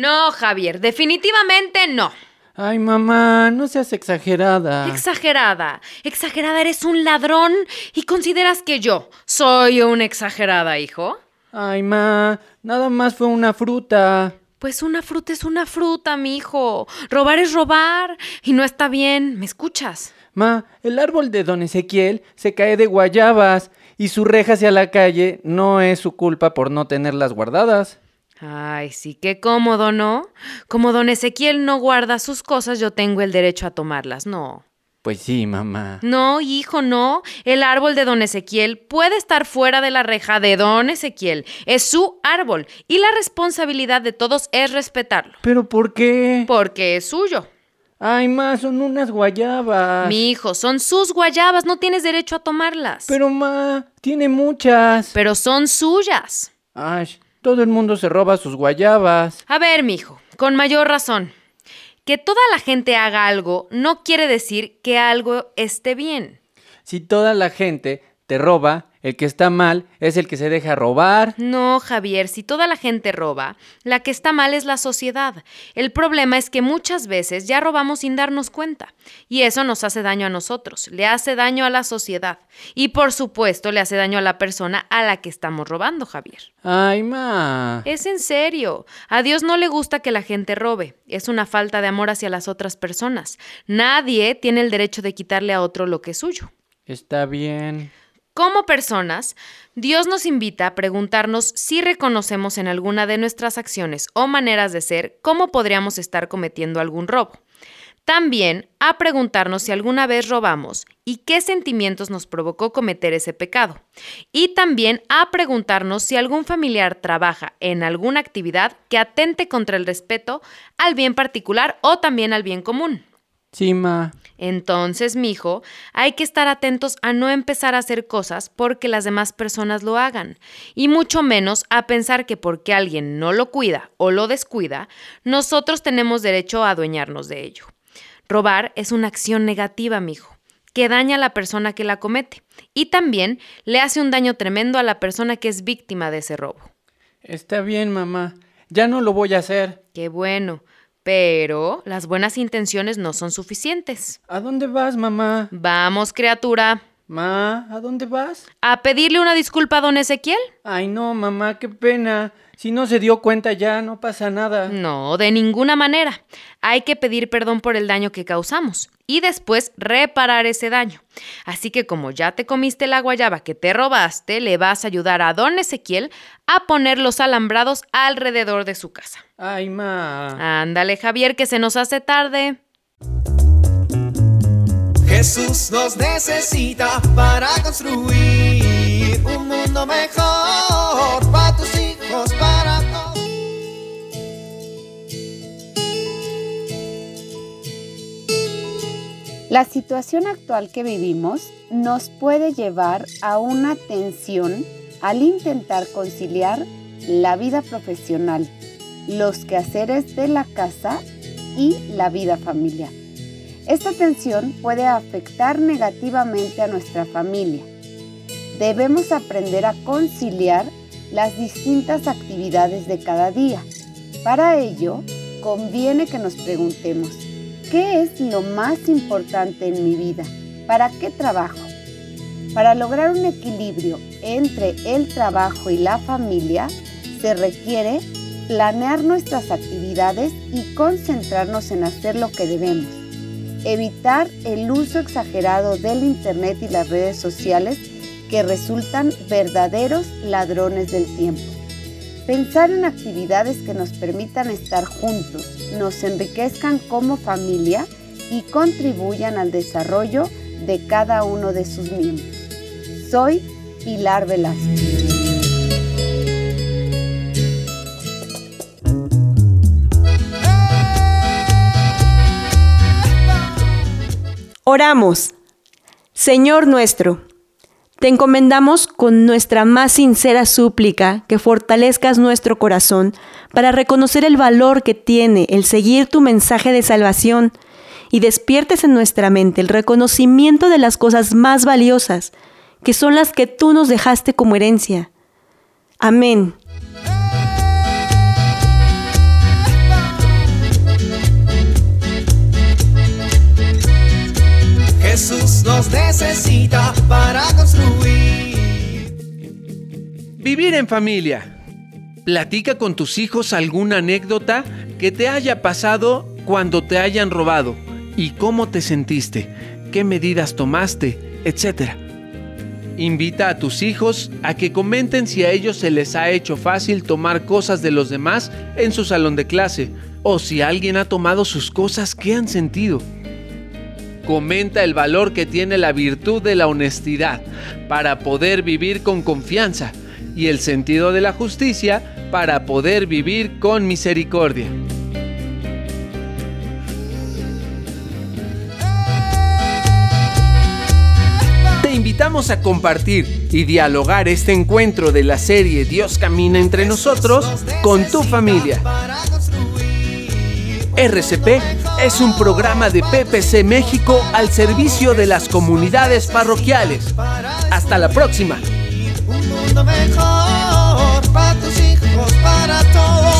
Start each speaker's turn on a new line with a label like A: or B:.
A: No, Javier, definitivamente no.
B: Ay, mamá, no seas exagerada.
A: Exagerada. Exagerada, eres un ladrón y consideras que yo soy una exagerada, hijo.
B: Ay, ma, nada más fue una fruta.
A: Pues una fruta es una fruta, mi hijo. Robar es robar y no está bien. ¿Me escuchas?
B: Ma, el árbol de don Ezequiel se cae de guayabas y su reja hacia la calle no es su culpa por no tenerlas guardadas.
A: Ay, sí, qué cómodo, ¿no? Como don Ezequiel no guarda sus cosas, yo tengo el derecho a tomarlas, no.
B: Pues sí, mamá.
A: No, hijo, no. El árbol de don Ezequiel puede estar fuera de la reja de don Ezequiel. Es su árbol y la responsabilidad de todos es respetarlo.
B: ¿Pero por qué?
A: Porque es suyo.
B: Ay, ma, son unas guayabas.
A: Mi hijo, son sus guayabas, no tienes derecho a tomarlas.
B: Pero, ma, tiene muchas.
A: Pero son suyas.
B: Ay, todo el mundo se roba sus guayabas.
A: A ver, mi hijo, con mayor razón. Que toda la gente haga algo no quiere decir que algo esté bien.
B: Si toda la gente te roba, el que está mal es el que se deja robar.
A: No, Javier, si toda la gente roba, la que está mal es la sociedad. El problema es que muchas veces ya robamos sin darnos cuenta. Y eso nos hace daño a nosotros, le hace daño a la sociedad. Y por supuesto le hace daño a la persona a la que estamos robando, Javier.
B: Ay, ma.
A: Es en serio. A Dios no le gusta que la gente robe. Es una falta de amor hacia las otras personas. Nadie tiene el derecho de quitarle a otro lo que es suyo.
B: Está bien.
A: Como personas, Dios nos invita a preguntarnos si reconocemos en alguna de nuestras acciones o maneras de ser cómo podríamos estar cometiendo algún robo. También a preguntarnos si alguna vez robamos y qué sentimientos nos provocó cometer ese pecado. Y también a preguntarnos si algún familiar trabaja en alguna actividad que atente contra el respeto al bien particular o también al bien común.
B: Sí, ma.
A: Entonces, mijo, hay que estar atentos a no empezar a hacer cosas porque las demás personas lo hagan, y mucho menos a pensar que porque alguien no lo cuida o lo descuida, nosotros tenemos derecho a adueñarnos de ello. Robar es una acción negativa, mijo, que daña a la persona que la comete y también le hace un daño tremendo a la persona que es víctima de ese robo.
B: Está bien, mamá. Ya no lo voy a hacer.
A: Qué bueno, pero las buenas intenciones no son suficientes.
B: ¿A dónde vas, mamá?
A: Vamos, criatura,
B: Ma, ¿a dónde vas?
A: a pedirle una disculpa a don Ezequiel.
B: Ay, no, mamá, qué pena. Si no se dio cuenta ya, no pasa nada.
A: No, de ninguna manera. Hay que pedir perdón por el daño que causamos y después reparar ese daño. Así que como ya te comiste la guayaba que te robaste, le vas a ayudar a don Ezequiel a poner los alambrados alrededor de su casa.
B: Ay, ma.
A: Ándale, Javier, que se nos hace tarde.
C: Jesús nos necesita para construir un mundo mejor para tus hijos,
D: La situación actual que vivimos nos puede llevar a una tensión al intentar conciliar la vida profesional, los quehaceres de la casa y la vida familiar. Esta tensión puede afectar negativamente a nuestra familia. Debemos aprender a conciliar las distintas actividades de cada día. Para ello, conviene que nos preguntemos, ¿qué es lo más importante en mi vida? ¿Para qué trabajo? Para lograr un equilibrio entre el trabajo y la familia, se requiere planear nuestras actividades y concentrarnos en hacer lo que debemos. Evitar el uso exagerado del Internet y las redes sociales que resultan verdaderos ladrones del tiempo. Pensar en actividades que nos permitan estar juntos, nos enriquezcan como familia y contribuyan al desarrollo de cada uno de sus miembros. Soy Pilar Velázquez.
E: Oramos. Señor nuestro, te encomendamos con nuestra más sincera súplica que fortalezcas nuestro corazón para reconocer el valor que tiene el seguir tu mensaje de salvación y despiertes en nuestra mente el reconocimiento de las cosas más valiosas, que son las que tú nos dejaste como herencia. Amén.
C: Jesús nos necesita para construir.
B: Vivir en familia. Platica con tus hijos alguna anécdota que te haya pasado cuando te hayan robado y cómo te sentiste, qué medidas tomaste, etc. Invita a tus hijos a que comenten si a ellos se les ha hecho fácil tomar cosas de los demás en su salón de clase o si alguien ha tomado sus cosas que han sentido. Comenta el valor que tiene la virtud de la honestidad para poder vivir con confianza y el sentido de la justicia para poder vivir con misericordia. Te invitamos a compartir y dialogar este encuentro de la serie Dios camina entre nosotros con tu familia. RCP es un programa de PPC México al servicio de las comunidades parroquiales. Hasta la próxima.
C: Un mundo mejor para tus hijos, para todos.